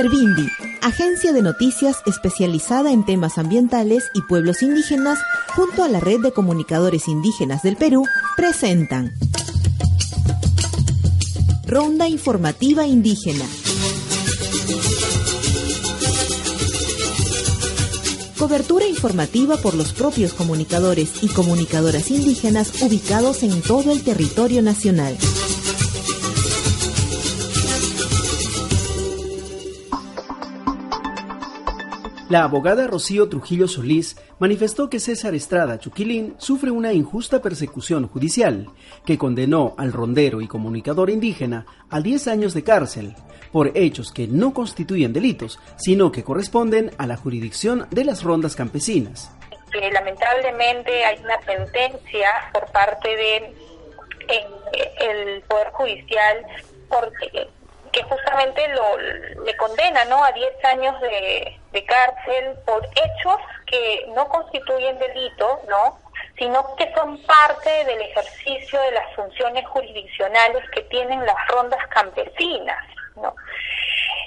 Servindi, agencia de noticias especializada en temas ambientales y pueblos indígenas, junto a la red de comunicadores indígenas del Perú, presentan Ronda Informativa Indígena. Cobertura informativa por los propios comunicadores y comunicadoras indígenas ubicados en todo el territorio nacional. La abogada Rocío Trujillo Solís manifestó que César Estrada Chuquilín sufre una injusta persecución judicial que condenó al rondero y comunicador indígena a 10 años de cárcel por hechos que no constituyen delitos, sino que corresponden a la jurisdicción de las rondas campesinas. Lamentablemente hay una sentencia por parte de el Poder Judicial porque que justamente lo le condena ¿no? a 10 años de, de cárcel por hechos que no constituyen delito, ¿no? sino que son parte del ejercicio de las funciones jurisdiccionales que tienen las rondas campesinas. ¿no?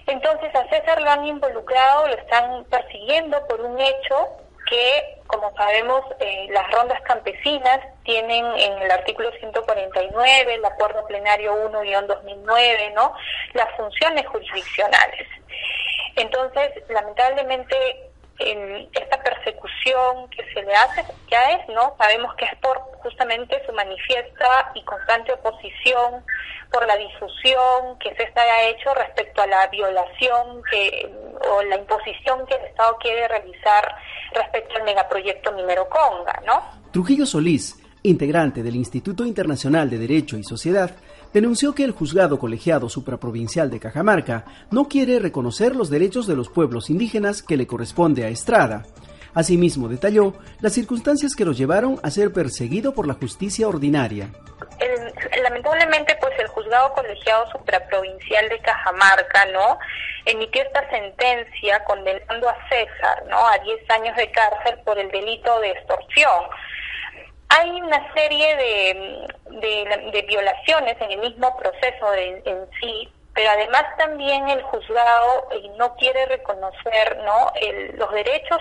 Entonces a César lo han involucrado, lo están persiguiendo por un hecho que, como sabemos, eh, las rondas campesinas tienen en el artículo 149, el acuerdo plenario 1-2009, ¿no? Las funciones jurisdiccionales. Entonces, lamentablemente, en esta persecución que se le hace ya es, ¿no? Sabemos que es por justamente su manifiesta y constante oposición por la difusión que se ha hecho respecto a la violación que o la imposición que el Estado quiere realizar respecto al megaproyecto Minero Conga, ¿no? Trujillo Solís, integrante del Instituto Internacional de Derecho y Sociedad, denunció que el juzgado colegiado supraprovincial de Cajamarca no quiere reconocer los derechos de los pueblos indígenas que le corresponde a Estrada. Asimismo, detalló las circunstancias que lo llevaron a ser perseguido por la justicia ordinaria. lamentablemente, pues el juzgado colegiado supraprovincial de Cajamarca, ¿no? Emitió esta sentencia condenando a César, ¿no? A 10 años de cárcel por el delito de extorsión hay una serie de, violaciones en el mismo proceso en sí, pero además también el juzgado eh, no quiere reconocer ¿no? los derechos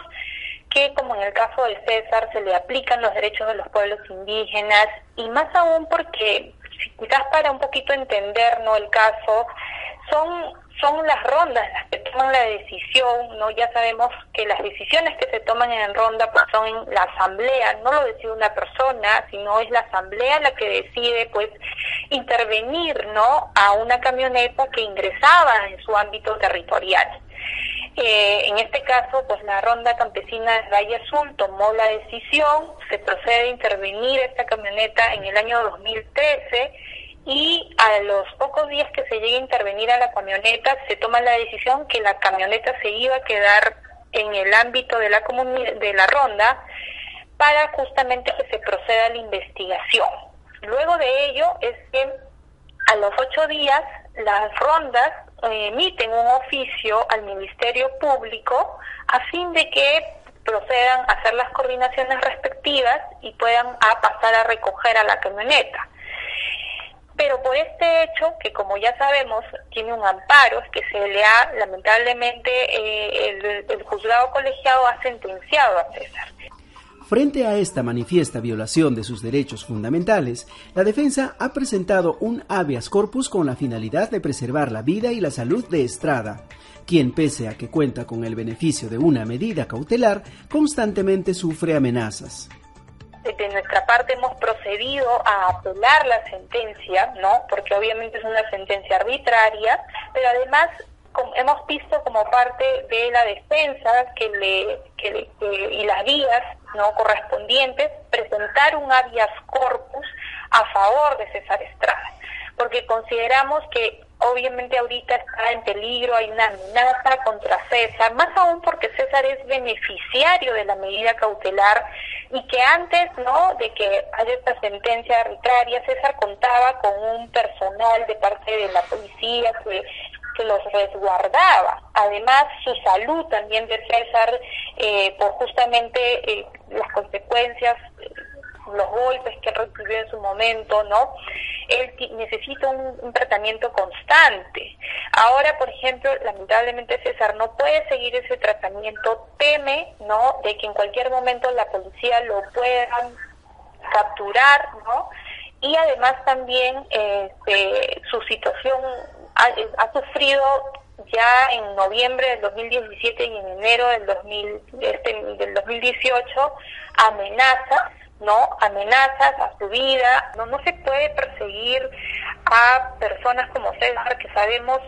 que, como en el caso de César, se le aplican los derechos de los pueblos indígenas, y más aún porque, quizás para un poquito entender ¿no? el caso, son son las rondas las que toman la decisión, ¿no? Ya sabemos que las decisiones que se toman en ronda pues son en la asamblea, no lo decide una persona, sino es la asamblea la que decide pues intervenir, ¿no? A una camioneta que ingresaba en su ámbito territorial. Eh, en este caso, pues la ronda campesina de Valle Azul tomó la decisión, se procede a intervenir esta camioneta en el año 2013 y a los pocos días que se llegue a intervenir a la camioneta se toma la decisión que la camioneta se iba a quedar en el ámbito de la de la ronda para justamente que se proceda a la investigación. Luego de ello es que a los ocho días las rondas eh, emiten un oficio al Ministerio Público a fin de que procedan a hacer las coordinaciones respectivas y puedan a pasar a recoger a la camioneta. Pero por este hecho, que como ya sabemos tiene un amparo, que se le ha, lamentablemente, eh, el, juzgado colegiado ha sentenciado a César. Frente a esta manifiesta violación de sus derechos fundamentales, la defensa ha presentado un habeas corpus con la finalidad de preservar la vida y la salud de Estrada, quien pese a que cuenta con el beneficio de una medida cautelar, constantemente sufre amenazas de nuestra parte hemos procedido a apelar la sentencia, ¿no? Porque obviamente es una sentencia arbitraria, pero además hemos visto como parte de la defensa que le, que y las vías no correspondientes presentar un habeas corpus a favor de César Estrada porque consideramos que obviamente ahorita está en peligro, hay una amenaza contra César, más aún porque César es beneficiario de la medida cautelar y que antes, ¿no?, de que haya esta sentencia arbitraria, César contaba con un personal de parte de la policía que que los resguardaba. Además, su salud también de César, eh, por justamente eh, las consecuencias, los golpes que recibió en su momento, ¿no? Él necesita un, tratamiento constante. Ahora, por ejemplo, lamentablemente César no puede seguir ese tratamiento, teme, ¿no? De que en cualquier momento la policía lo puedan capturar, ¿no? Y además también este, su situación ha, sufrido ya en noviembre del 2017 y en enero del, 2000, este, del 2018 amenazas, ¿no? Amenazas a su vida. No, no se puede perseguir a personas como César, que sabemos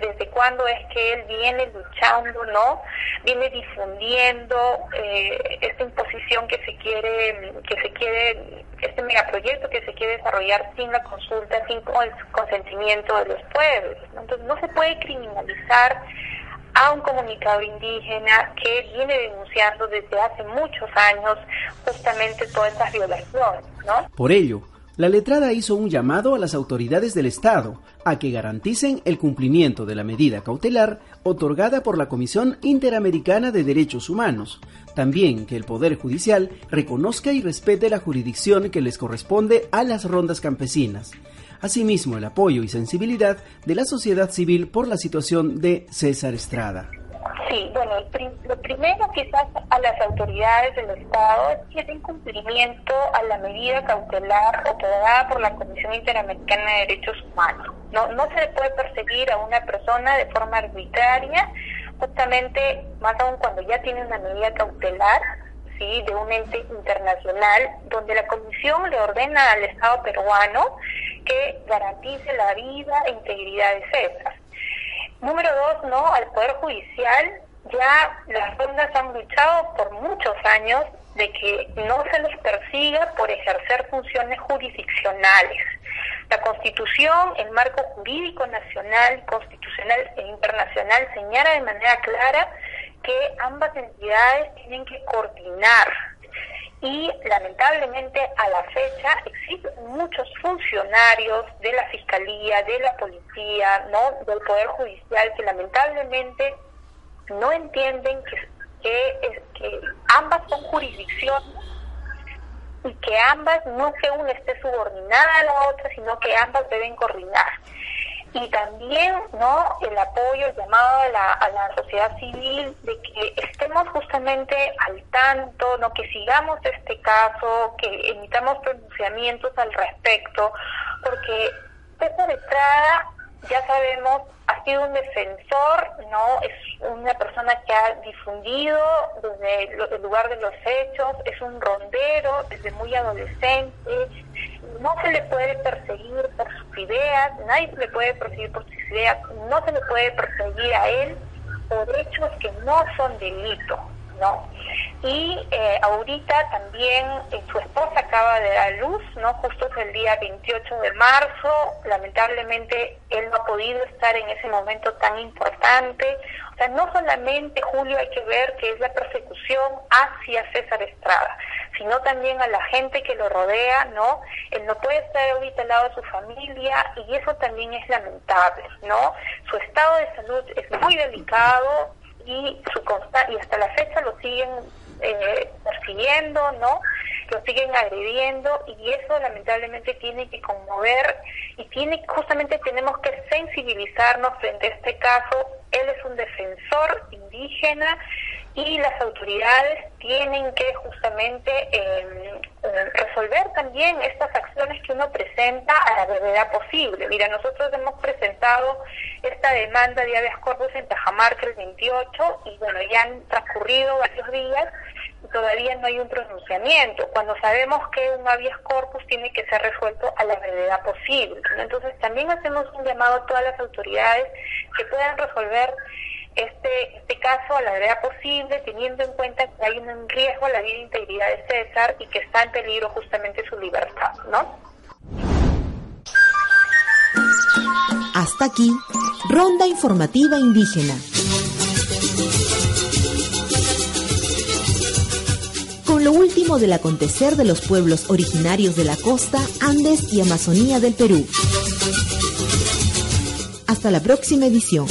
desde cuándo es que él viene luchando, ¿no? Viene difundiendo eh, esta imposición que se quiere, que se quiere, este megaproyecto que se quiere desarrollar sin la consulta, sin el consentimiento de los pueblos. Entonces no se puede criminalizar a un comunicador indígena que viene denunciando desde hace muchos años justamente todas estas violaciones, ¿no? Por ello, la letrada hizo un llamado a las autoridades del Estado a que garanticen el cumplimiento de la medida cautelar otorgada por la Comisión Interamericana de Derechos Humanos. También que el Poder Judicial reconozca y respete la jurisdicción que les corresponde a las rondas campesinas. Asimismo, el apoyo y sensibilidad de la sociedad civil por la situación de César Estrada. Sí, bueno, lo primero quizás a las autoridades del Estado es que den cumplimiento a la medida cautelar otorgada por la Comisión Interamericana de Derechos Humanos. No, no se puede perseguir a una persona de forma arbitraria, justamente más aún cuando ya tiene una medida cautelar, sí, de un ente internacional, donde la Comisión le ordena al Estado peruano que garantice la vida e integridad de César. Número dos, ¿no? Al Poder Judicial ya las rondas han luchado por muchos años de que no se les persiga por ejercer funciones jurisdiccionales. La Constitución, el marco jurídico nacional, constitucional e internacional señala de manera clara que ambas entidades tienen que coordinar. Y lamentablemente a la fecha existen muchos funcionarios de la Fiscalía, de la Policía, no del Poder Judicial que lamentablemente no entienden que, ambas son jurisdicciones y que ambas no que una esté subordinada a la otra, sino que ambas deben coordinar y también no el apoyo, el llamado a la, sociedad civil de que estemos justamente al tanto, no que sigamos este caso, que emitamos pronunciamientos al respecto, porque César Estrada, ya sabemos, ha sido un defensor, no es una persona que ha difundido desde el lugar de los hechos, es un rondero desde muy adolescente, no se le puede perseguir ideas, nadie se le puede perseguir por sus ideas, no se le puede perseguir a él por hechos que no son delito, ¿no? Y eh, ahorita también eh, su esposa acaba de dar luz, ¿no? Justo es el día 28 de marzo, lamentablemente él no ha podido estar en ese momento tan importante. O sea, no solamente, Julio, hay que ver que es la persecución hacia César Estrada, sino también a la gente que lo rodea, ¿no? Él no puede estar ahorita al lado de su familia y eso también es lamentable, ¿no? Su estado de salud es muy delicado y su y hasta la fecha lo siguen eh, persiguiendo, ¿no? Lo siguen agrediendo y eso lamentablemente tiene que conmover y tiene justamente tenemos que sensibilizarnos frente a este caso. Él es un defensor indígena y las autoridades tienen que justamente eh, resolver también estas acciones que uno presenta a la brevedad posible. Mira, nosotros hemos presentado esta demanda de habeas corpus en Tajamarca el 28 y bueno, ya han transcurrido varios días y todavía no hay un pronunciamiento, cuando sabemos que un habeas corpus tiene que ser resuelto a la brevedad posible. Entonces también hacemos un llamado a todas las autoridades que puedan resolver este, este caso a la brevedad posible, teniendo en cuenta que hay un riesgo a la vida e integridad de César y que está en peligro justamente su libertad, ¿no? Hasta aquí, Ronda Informativa Indígena. Con lo último del acontecer de los pueblos originarios de la costa, Andes y Amazonía del Perú. Hasta la próxima edición.